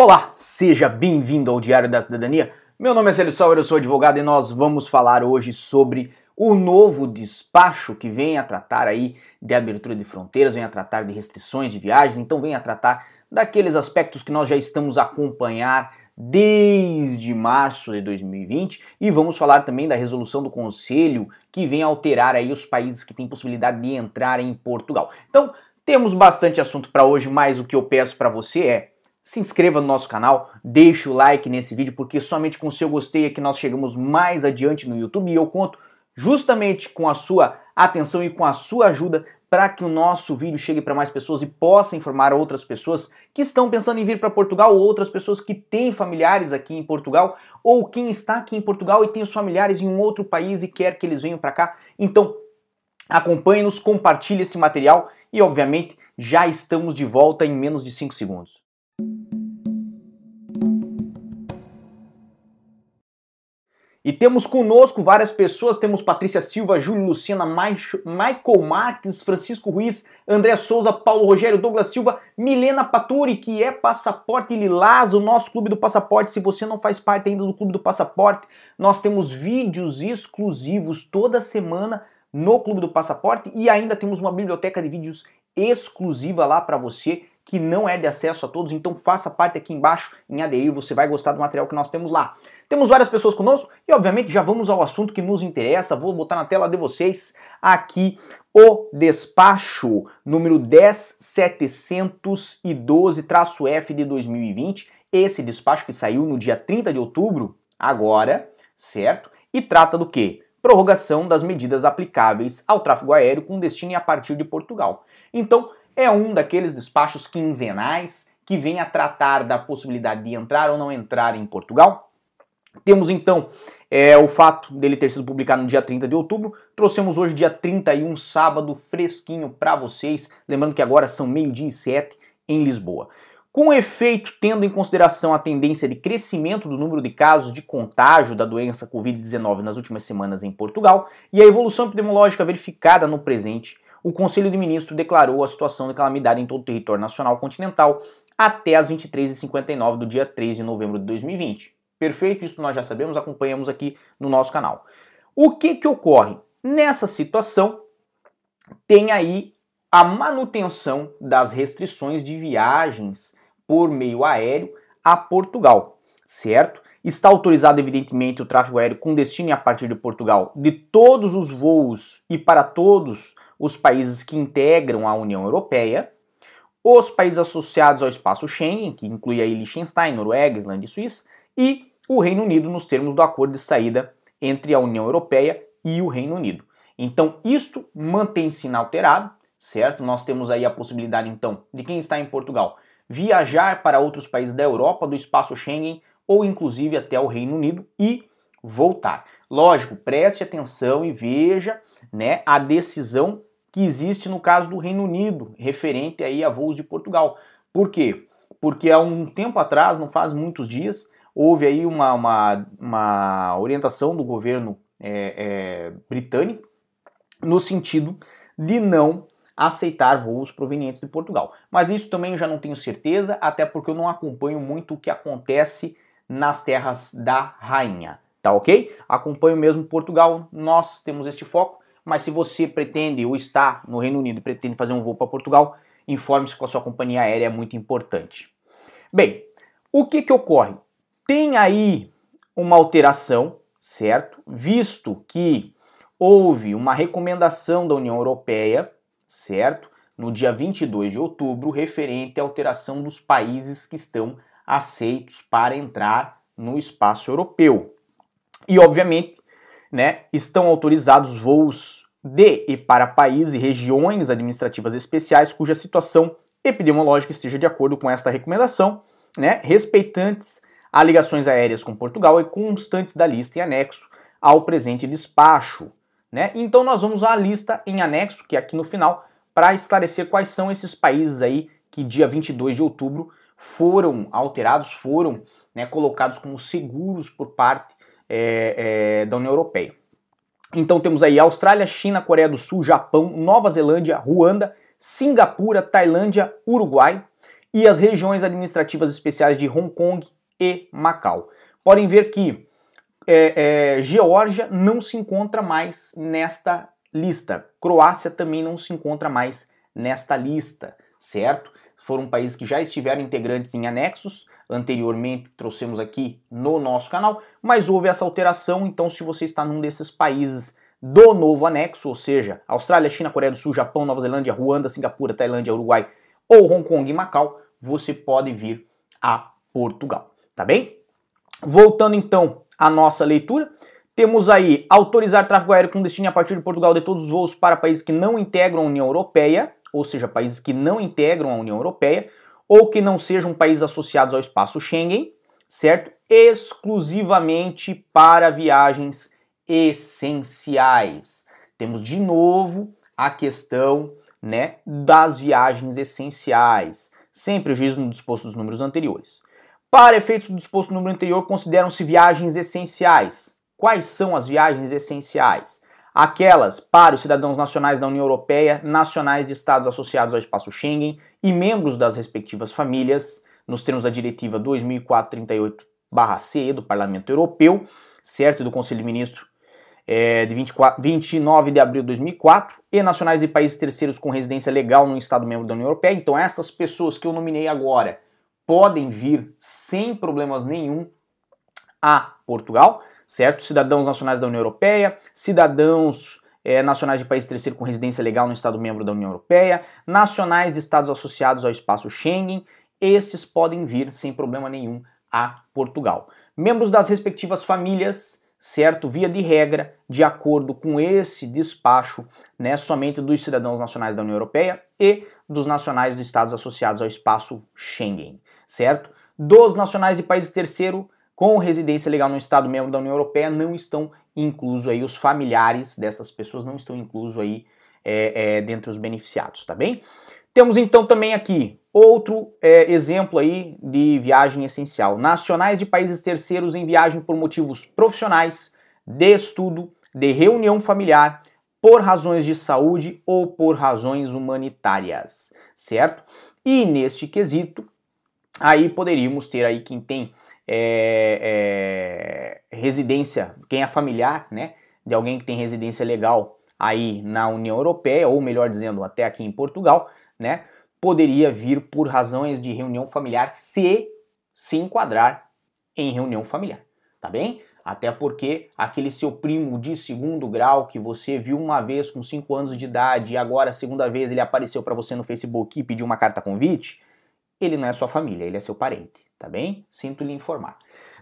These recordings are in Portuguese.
Olá, seja bem-vindo ao Diário da Cidadania. Meu nome é Célio Sauer, eu sou advogado e nós vamos falar hoje sobre o novo despacho que vem a tratar aí de abertura de fronteiras, vem a tratar de restrições de viagens, então vem a tratar daqueles aspectos que nós já estamos a acompanhar desde março de 2020 e vamos falar também da resolução do Conselho que vem alterar aí os países que têm possibilidade de entrar em Portugal. Então, temos bastante assunto para hoje, mas o que eu peço para você é se inscreva no nosso canal, deixe o like nesse vídeo, porque somente com o seu gostei é que nós chegamos mais adiante no YouTube e eu conto justamente com a sua atenção e com a sua ajuda para que o nosso vídeo chegue para mais pessoas e possa informar outras pessoas que estão pensando em vir para Portugal ou outras pessoas que têm familiares aqui em Portugal ou quem está aqui em Portugal e tem os familiares em um outro país e quer que eles venham para cá. Então, acompanhe-nos, compartilhe esse material e, obviamente, já estamos de volta em menos de 5 segundos. E temos conosco várias pessoas, temos Patrícia Silva, Júlio Luciana, Michael Marques, Francisco Ruiz, André Souza, Paulo Rogério, Douglas Silva, Milena Paturi, que é Passaporte Lilás, o nosso Clube do Passaporte. Se você não faz parte ainda do Clube do Passaporte, nós temos vídeos exclusivos toda semana no Clube do Passaporte. E ainda temos uma biblioteca de vídeos exclusiva lá para você que não é de acesso a todos, então faça parte aqui embaixo em aderir, você vai gostar do material que nós temos lá. Temos várias pessoas conosco e obviamente já vamos ao assunto que nos interessa, vou botar na tela de vocês aqui o despacho número 10712-F de 2020, esse despacho que saiu no dia 30 de outubro, agora, certo? E trata do que? Prorrogação das medidas aplicáveis ao tráfego aéreo com destino a partir de Portugal. Então, é um daqueles despachos quinzenais que vem a tratar da possibilidade de entrar ou não entrar em Portugal. Temos então é, o fato dele ter sido publicado no dia 30 de outubro. Trouxemos hoje, dia 31, sábado, fresquinho para vocês. Lembrando que agora são meio-dia e sete em Lisboa. Com efeito, tendo em consideração a tendência de crescimento do número de casos de contágio da doença Covid-19 nas últimas semanas em Portugal e a evolução epidemiológica verificada no presente, o Conselho de Ministros declarou a situação de calamidade em todo o território nacional continental até as 23h59 do dia 3 de novembro de 2020. Perfeito? Isso nós já sabemos, acompanhamos aqui no nosso canal. O que que ocorre? Nessa situação, tem aí a manutenção das restrições de viagens por meio aéreo a Portugal, certo? Está autorizado, evidentemente, o tráfego aéreo com destino a partir de Portugal de todos os voos e para todos os países que integram a União Europeia, os países associados ao espaço Schengen, que inclui aí Liechtenstein, Noruega, Islândia e Suíça, e o Reino Unido nos termos do acordo de saída entre a União Europeia e o Reino Unido. Então, isto mantém-se inalterado, certo? Nós temos aí a possibilidade, então, de quem está em Portugal viajar para outros países da Europa, do espaço Schengen ou inclusive até o Reino Unido e voltar. Lógico, preste atenção e veja né, a decisão que existe no caso do Reino Unido, referente aí a voos de Portugal. Por quê? Porque há um tempo atrás, não faz muitos dias, houve aí uma, uma, uma orientação do governo é, é, britânico no sentido de não aceitar voos provenientes de Portugal. Mas isso também eu já não tenho certeza, até porque eu não acompanho muito o que acontece nas terras da rainha, tá ok? Acompanho mesmo Portugal, nós temos este foco mas se você pretende ou está no Reino Unido e pretende fazer um voo para Portugal, informe-se com a sua companhia aérea, é muito importante. Bem, o que, que ocorre? Tem aí uma alteração, certo? Visto que houve uma recomendação da União Europeia, certo? No dia 22 de outubro, referente à alteração dos países que estão aceitos para entrar no espaço europeu. E, obviamente, né, estão autorizados voos de e para países e regiões administrativas especiais cuja situação epidemiológica esteja de acordo com esta recomendação, né, respeitantes a ligações aéreas com Portugal e constantes da lista em anexo ao presente despacho. Né? Então nós vamos à lista em anexo, que é aqui no final, para esclarecer quais são esses países aí que dia 22 de outubro foram alterados, foram né, colocados como seguros por parte é, é, da União Europeia. Então temos aí Austrália, China, Coreia do Sul, Japão, Nova Zelândia, Ruanda, Singapura, Tailândia, Uruguai. e as regiões administrativas especiais de Hong Kong e Macau. Podem ver que é, é, Geórgia não se encontra mais nesta lista. Croácia também não se encontra mais nesta lista, certo? Foram países que já estiveram integrantes em anexos, anteriormente trouxemos aqui no nosso canal, mas houve essa alteração, então se você está num desses países do novo anexo, ou seja, Austrália, China, Coreia do Sul, Japão, Nova Zelândia, Ruanda, Singapura, Tailândia, Uruguai ou Hong Kong e Macau, você pode vir a Portugal, tá bem? Voltando então à nossa leitura, temos aí autorizar tráfego aéreo com destino a partir de Portugal de todos os voos para países que não integram a União Europeia, ou seja, países que não integram a União Europeia, ou que não sejam países associados ao espaço Schengen, certo? Exclusivamente para viagens essenciais. Temos de novo a questão né, das viagens essenciais, sem prejuízo no disposto dos números anteriores. Para efeitos do disposto no número anterior, consideram-se viagens essenciais. Quais são as viagens essenciais? Aquelas para os cidadãos nacionais da União Europeia, nacionais de estados associados ao espaço Schengen e membros das respectivas famílias, nos termos da Diretiva 2004-38-CE do Parlamento Europeu, certo? Do Conselho de Ministros é, de 24, 29 de abril de 2004, e nacionais de países terceiros com residência legal no Estado membro da União Europeia. Então, estas pessoas que eu nominei agora podem vir sem problemas nenhum a Portugal, certo? Cidadãos nacionais da União Europeia, cidadãos é, nacionais de países terceiros com residência legal no Estado membro da União Europeia, nacionais de estados associados ao espaço Schengen, estes podem vir sem problema nenhum a Portugal. Membros das respectivas famílias certo? Via de regra, de acordo com esse despacho, né, somente dos cidadãos nacionais da União Europeia e dos nacionais dos estados associados ao espaço Schengen, certo? Dos nacionais de países terceiro com residência legal no estado membro da União Europeia não estão inclusos aí os familiares dessas pessoas não estão inclusos aí é, é, dentre os beneficiados, tá bem? Temos então também aqui outro é, exemplo aí de viagem essencial. Nacionais de países terceiros em viagem por motivos profissionais, de estudo, de reunião familiar, por razões de saúde ou por razões humanitárias, certo? E neste quesito, aí poderíamos ter aí quem tem é, é, residência, quem é familiar, né, de alguém que tem residência legal aí na União Europeia, ou melhor dizendo, até aqui em Portugal, né, poderia vir por razões de reunião familiar se se enquadrar em reunião familiar, tá bem? Até porque aquele seu primo de segundo grau que você viu uma vez com 5 anos de idade e agora segunda vez ele apareceu para você no Facebook e pediu uma carta convite, ele não é sua família, ele é seu parente, tá bem? Sinto lhe informar.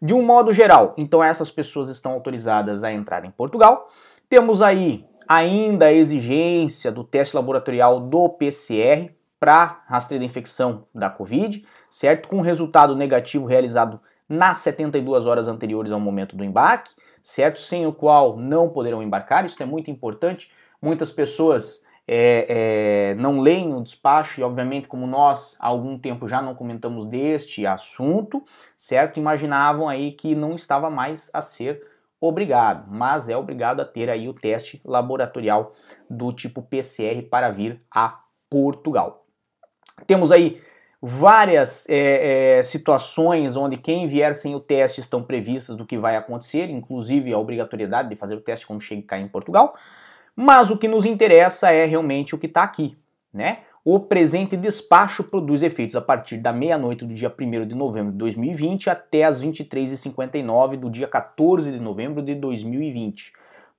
De um modo geral, então essas pessoas estão autorizadas a entrar em Portugal. Temos aí ainda a exigência do teste laboratorial do PCR para rastreio da infecção da Covid, certo? Com resultado negativo realizado nas 72 horas anteriores ao momento do embarque, certo? Sem o qual não poderão embarcar, isso é muito importante. Muitas pessoas é, é, não leem o despacho e, obviamente, como nós há algum tempo já não comentamos deste assunto, certo? Imaginavam aí que não estava mais a ser obrigado, mas é obrigado a ter aí o teste laboratorial do tipo PCR para vir a Portugal. Temos aí várias é, é, situações onde quem vier sem o teste estão previstas do que vai acontecer, inclusive a obrigatoriedade de fazer o teste quando chega cá em Portugal. Mas o que nos interessa é realmente o que está aqui, né? O presente despacho produz efeitos a partir da meia-noite do dia 1 de novembro de 2020 até as 23h59 do dia 14 de novembro de 2020,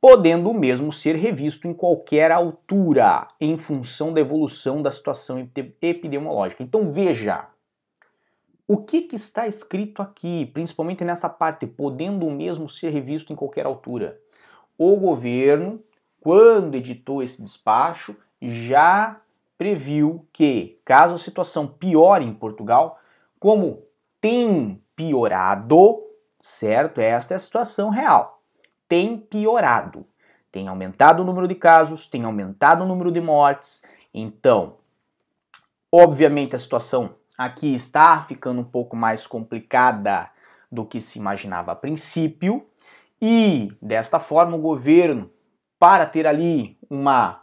podendo o mesmo ser revisto em qualquer altura, em função da evolução da situação epidemiológica. Então veja, o que, que está escrito aqui, principalmente nessa parte, podendo o mesmo ser revisto em qualquer altura? O governo, quando editou esse despacho, já previu que, caso a situação piore em Portugal, como tem piorado, certo? Esta é a situação real. Tem piorado. Tem aumentado o número de casos, tem aumentado o número de mortes. Então, obviamente a situação aqui está ficando um pouco mais complicada do que se imaginava a princípio. E desta forma o governo, para ter ali uma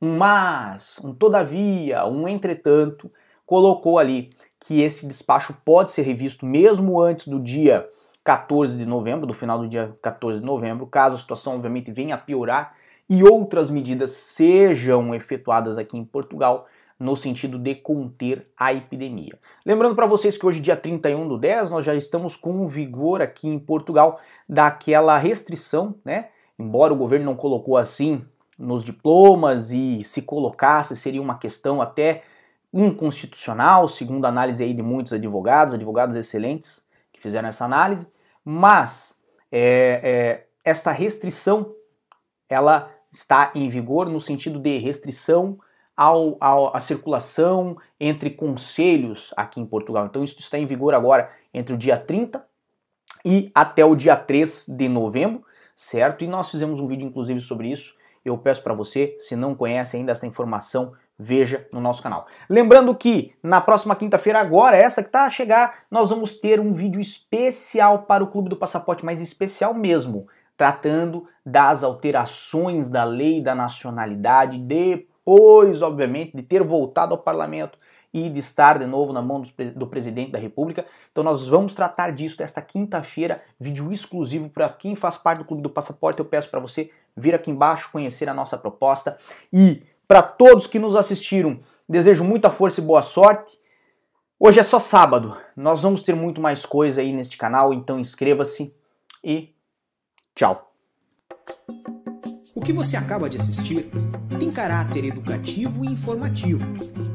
um mas, um todavia, um entretanto, colocou ali que esse despacho pode ser revisto mesmo antes do dia 14 de novembro, do final do dia 14 de novembro, caso a situação obviamente venha a piorar e outras medidas sejam efetuadas aqui em Portugal no sentido de conter a epidemia. Lembrando para vocês que hoje, dia 31 do 10, nós já estamos com vigor aqui em Portugal daquela restrição, né? Embora o governo não colocou assim nos diplomas e se colocasse seria uma questão até inconstitucional, segundo a análise aí de muitos advogados, advogados excelentes que fizeram essa análise, mas é, é, esta restrição ela está em vigor no sentido de restrição ao, ao, à circulação entre conselhos aqui em Portugal. Então isso está em vigor agora entre o dia 30 e até o dia 3 de novembro, certo? E nós fizemos um vídeo inclusive sobre isso. Eu peço para você, se não conhece ainda essa informação, veja no nosso canal. Lembrando que na próxima quinta-feira, agora, essa que está a chegar, nós vamos ter um vídeo especial para o Clube do Passaporte, mas especial mesmo, tratando das alterações da lei da nacionalidade de depois, obviamente, de ter voltado ao parlamento e de estar de novo na mão do presidente da República. Então nós vamos tratar disso esta quinta-feira, vídeo exclusivo para quem faz parte do Clube do Passaporte. Eu peço para você vir aqui embaixo conhecer a nossa proposta e para todos que nos assistiram, desejo muita força e boa sorte. Hoje é só sábado. Nós vamos ter muito mais coisa aí neste canal, então inscreva-se e tchau. O que você acaba de assistir tem caráter educativo e informativo.